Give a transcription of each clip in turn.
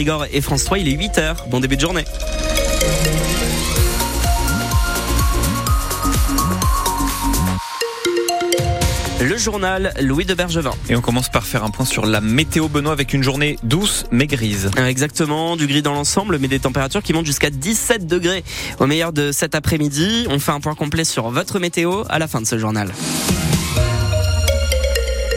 Igor et France 3, il est 8h. Bon début de journée. Le journal Louis de Bergevin. Et on commence par faire un point sur la météo Benoît avec une journée douce mais grise. Exactement, du gris dans l'ensemble, mais des températures qui montent jusqu'à 17 degrés au meilleur de cet après-midi. On fait un point complet sur votre météo à la fin de ce journal.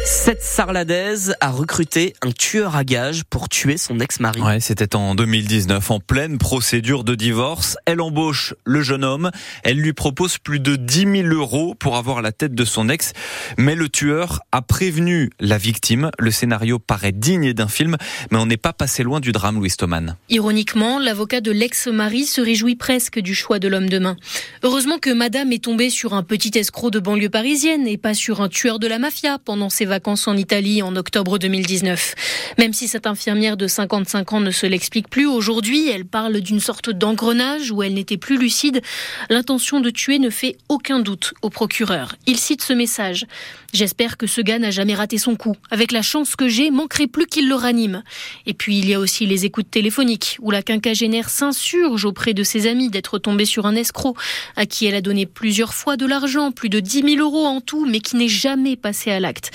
Cette Sarladaise a recruté un tueur à gages pour tuer son ex-mari. Ouais, c'était en 2019, en pleine procédure de divorce. Elle embauche le jeune homme. Elle lui propose plus de 10 000 euros pour avoir la tête de son ex. Mais le tueur a prévenu la victime. Le scénario paraît digne d'un film, mais on n'est pas passé loin du drame, Louis Stoman. Ironiquement, l'avocat de l'ex-mari se réjouit presque du choix de l'homme de main. Heureusement que madame est tombée sur un petit escroc de banlieue parisienne et pas sur un tueur de la mafia pendant ses vacances en Italie en octobre 2019. Même si cette infirmière de 55 ans ne se l'explique plus, aujourd'hui, elle parle d'une sorte d'engrenage où elle n'était plus lucide. L'intention de tuer ne fait aucun doute au procureur. Il cite ce message. J'espère que ce gars n'a jamais raté son coup. Avec la chance que j'ai, manquerait plus qu'il le ranime. Et puis il y a aussi les écoutes téléphoniques, où la quinquagénaire s'insurge auprès de ses amis d'être tombée sur un escroc, à qui elle a donné plusieurs fois de l'argent, plus de 10 000 euros en tout, mais qui n'est jamais passé à l'acte.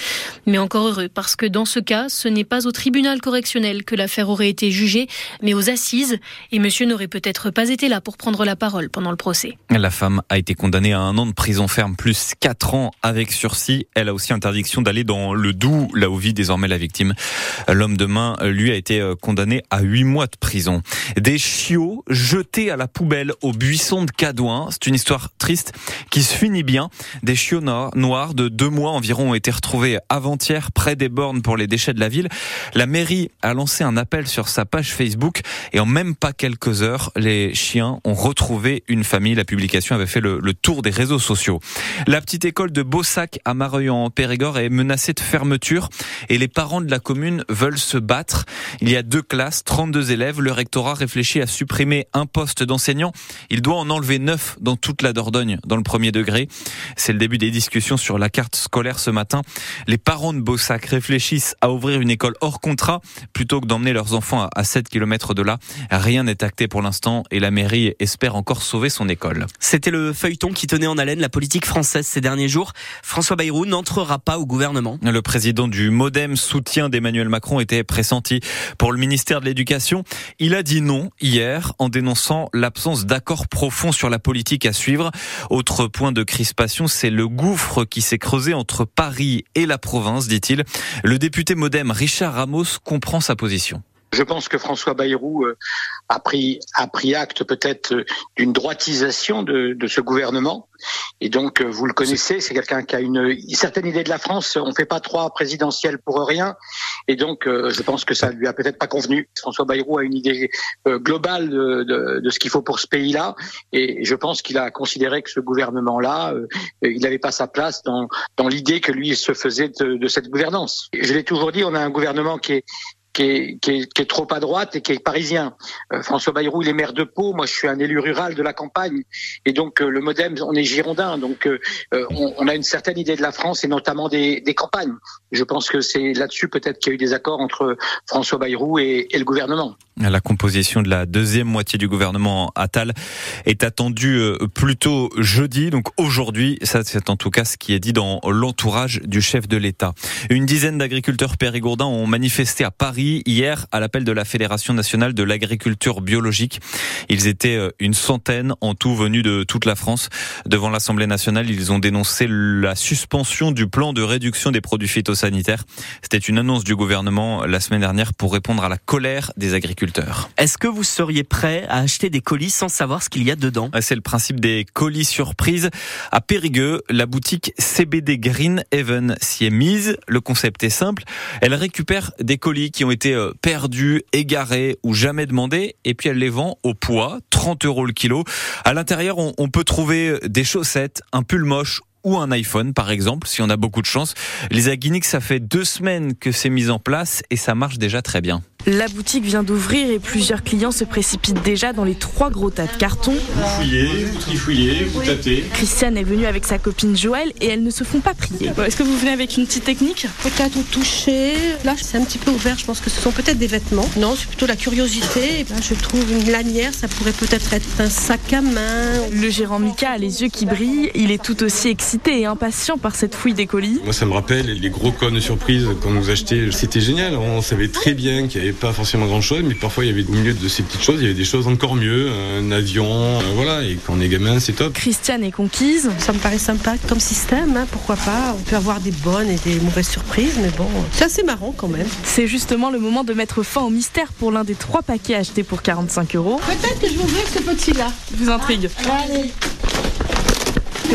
Mais encore heureux, parce que dans ce cas, ce n'est pas au tribunal correctionnel que l'affaire aurait été jugée, mais aux assises, et monsieur n'aurait peut-être pas été là pour prendre la parole pendant le procès. La femme a été condamnée à un an de prison ferme plus 4 ans avec sursis. Elle a aussi interdiction d'aller dans le Doubs, là où vit désormais la victime. L'homme de main, lui, a été condamné à 8 mois de prison. Des chiots jetés à la poubelle au buisson de Cadouin. C'est une histoire triste qui se finit bien. Des chiots noirs de deux mois environ ont été retrouvés avant près des bornes pour les déchets de la ville. La mairie a lancé un appel sur sa page Facebook et en même pas quelques heures, les chiens ont retrouvé une famille. La publication avait fait le, tour des réseaux sociaux. La petite école de Beausac à Mareuil en Périgord est menacée de fermeture et les parents de la commune veulent se battre. Il y a deux classes, 32 élèves. Le rectorat réfléchit à supprimer un poste d'enseignant. Il doit en enlever neuf dans toute la Dordogne, dans le premier degré. C'est le début des discussions sur la carte scolaire ce matin. Les parents de Beausac réfléchissent à ouvrir une école hors contrat plutôt que d'emmener leurs enfants à 7 km de là. Rien n'est acté pour l'instant et la mairie espère encore sauver son école. C'était le feuilleton qui tenait en haleine la politique française ces derniers jours. François Bayrou n'entrera pas au gouvernement. Le président du Modem, soutien d'Emmanuel Macron, était pressenti pour le ministère de l'Éducation. Il a dit non hier en dénonçant l'absence d'accord profond sur la politique à suivre. Autre point de crispation, c'est le gouffre qui s'est creusé entre Paris et la province dit-il. Le député modem Richard Ramos comprend sa position. Je pense que François Bayrou euh, a pris, acte peut-être euh, d'une droitisation de, de, ce gouvernement. Et donc, euh, vous le connaissez, c'est quelqu'un qui a une, certaine idée de la France. On fait pas trois présidentielles pour rien. Et donc, je pense que ça lui a peut-être pas convenu. François Bayrou a une idée globale de, de, de ce qu'il faut pour ce pays-là. Et je pense qu'il a considéré que ce gouvernement-là, il n'avait pas sa place dans, dans l'idée que lui se faisait de, de cette gouvernance. Je l'ai toujours dit, on a un gouvernement qui est, qui est, est, trop à droite et qui est parisien. Euh, François Bayrou, il est maire de Pau. Moi, je suis un élu rural de la campagne. Et donc, euh, le MoDem, on est girondin. Donc, euh, on, a une certaine idée de la France et notamment des, des campagnes. Je pense que c'est là-dessus peut-être qu'il y a eu des accords entre François Bayrou et, et, le gouvernement. La composition de la deuxième moitié du gouvernement Attal est attendue plutôt jeudi. Donc aujourd'hui, ça c'est en tout cas ce qui est dit dans l'entourage du chef de l'État. Une dizaine d'agriculteurs périgourdins ont manifesté à Paris hier à l'appel de la Fédération nationale de l'agriculture biologique. Ils étaient euh, une centaine en tout venus de toute la France. Devant l'Assemblée nationale, ils ont dénoncé la suspension du plan de réduction des produits phytosanitaires. C'était une annonce du gouvernement la semaine dernière pour répondre à la colère des agriculteurs. Est-ce que vous seriez prêt à acheter des colis sans savoir ce qu'il y a dedans? C'est le principe des colis surprises. À Périgueux, la boutique CBD Green Haven s'y est mise. Le concept est simple. Elle récupère des colis qui ont été été euh, perdus, égarés ou jamais demandés, et puis elle les vend au poids, 30 euros le kilo. À l'intérieur, on, peut trouver des chaussettes, un pull moche ou un iPhone par exemple, si on a beaucoup de chance. Les Aguinix, ça fait deux semaines que c'est mis en place et ça marche déjà très bien. La boutique vient d'ouvrir et plusieurs clients se précipitent déjà dans les trois gros tas de cartons. Vous fouillez, vous trifouillez, vous tâtez. Christiane est venue avec sa copine Joël et elles ne se font pas prier. Est-ce que vous venez avec une petite technique? Peut-être au toucher. Là, c'est un petit peu ouvert. Je pense que ce sont peut-être des vêtements. Non, c'est plutôt la curiosité. Là, je trouve une lanière. Ça pourrait peut-être être un sac à main. Le gérant Mika a les yeux qui brillent. Il est tout aussi excité et impatient par cette fouille des colis. Moi, ça me rappelle les gros codes surprise qu'on nous achetait. C'était génial. On savait très bien qu'il y avait pas forcément grand chose, mais parfois il y avait au milieu de ces petites choses, il y avait des choses encore mieux, un avion, euh, voilà, et quand on est gamin, c'est top. Christiane est conquise. Ça me paraît sympa comme système, hein, pourquoi pas. On peut avoir des bonnes et des mauvaises surprises, mais bon, c'est assez marrant quand même. C'est justement le moment de mettre fin au mystère pour l'un des trois paquets achetés pour 45 euros. Peut-être que je vais ouvrir ce petit-là. Vous intrigue. Allez.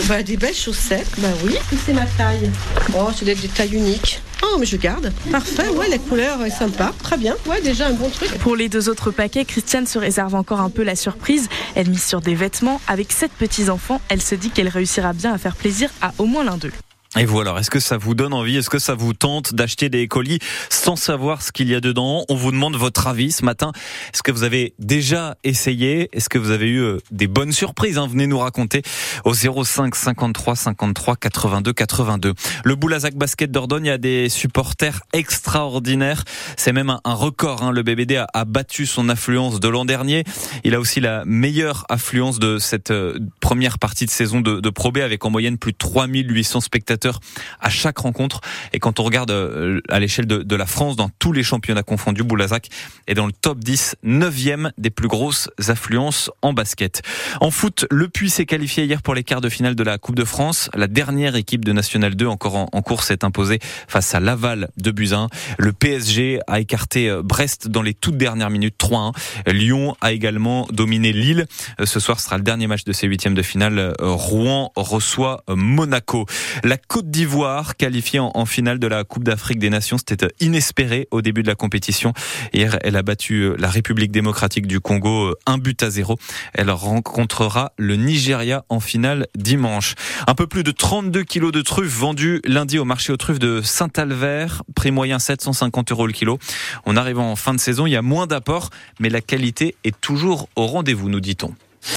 Bah, des belles chaussettes, bah oui. C'est ma taille. Oh, c'est des tailles uniques. Oh, mais je garde. Parfait, ouais, la couleur est sympa. Très bien. Ouais, déjà un bon truc. Pour les deux autres paquets, Christiane se réserve encore un peu la surprise. Elle mise sur des vêtements. Avec sept petits-enfants, elle se dit qu'elle réussira bien à faire plaisir à au moins l'un d'eux. Et vous alors, est-ce que ça vous donne envie, est-ce que ça vous tente d'acheter des colis sans savoir ce qu'il y a dedans? On vous demande votre avis ce matin. Est-ce que vous avez déjà essayé? Est-ce que vous avez eu euh, des bonnes surprises hein? Venez nous raconter au 05 53 53 82 82. Le Boulazac Basket Dordogne a des supporters extraordinaires. C'est même un, record. Hein. Le BBD a, battu son affluence de l'an dernier. Il a aussi la meilleure affluence de cette euh, première partie de saison de, de Pro B avec en moyenne plus de 3800 spectateurs à chaque rencontre. Et quand on regarde euh, à l'échelle de, la France, dans tous les championnats confondus, Boulazac est dans le top 10, 9e des plus grosses affluences en basket. En foot, Le Puy s'est qualifié hier pour les quarts de finale de la Coupe de France. La dernière équipe de National 2 encore en, course s'est imposée face à Laval de Buzyn. Le PSG a écarté euh, Brest dans les toutes dernières minutes 3-1. Lyon a également dominé Lille. Euh, ce soir sera le dernier match de ces huitièmes de finale. Rouen reçoit Monaco. La Côte d'Ivoire, qualifiée en, finale de la Coupe d'Afrique des Nations. C'était inespéré au début de la compétition. Hier, elle a battu euh, la République démocratique du Congo euh, un but à zéro. Elle rencontrera le Nigeria en finale dimanche. Un peu plus de 32 kilos de truffes vendus lundi au marché aux truffes de Saint-Albert. Prix moyen 750 euros le kilo. On arrive en fin de saison, il y a moins d'apports, mais la qualité est toujours au rendez-vous, nous dit-on.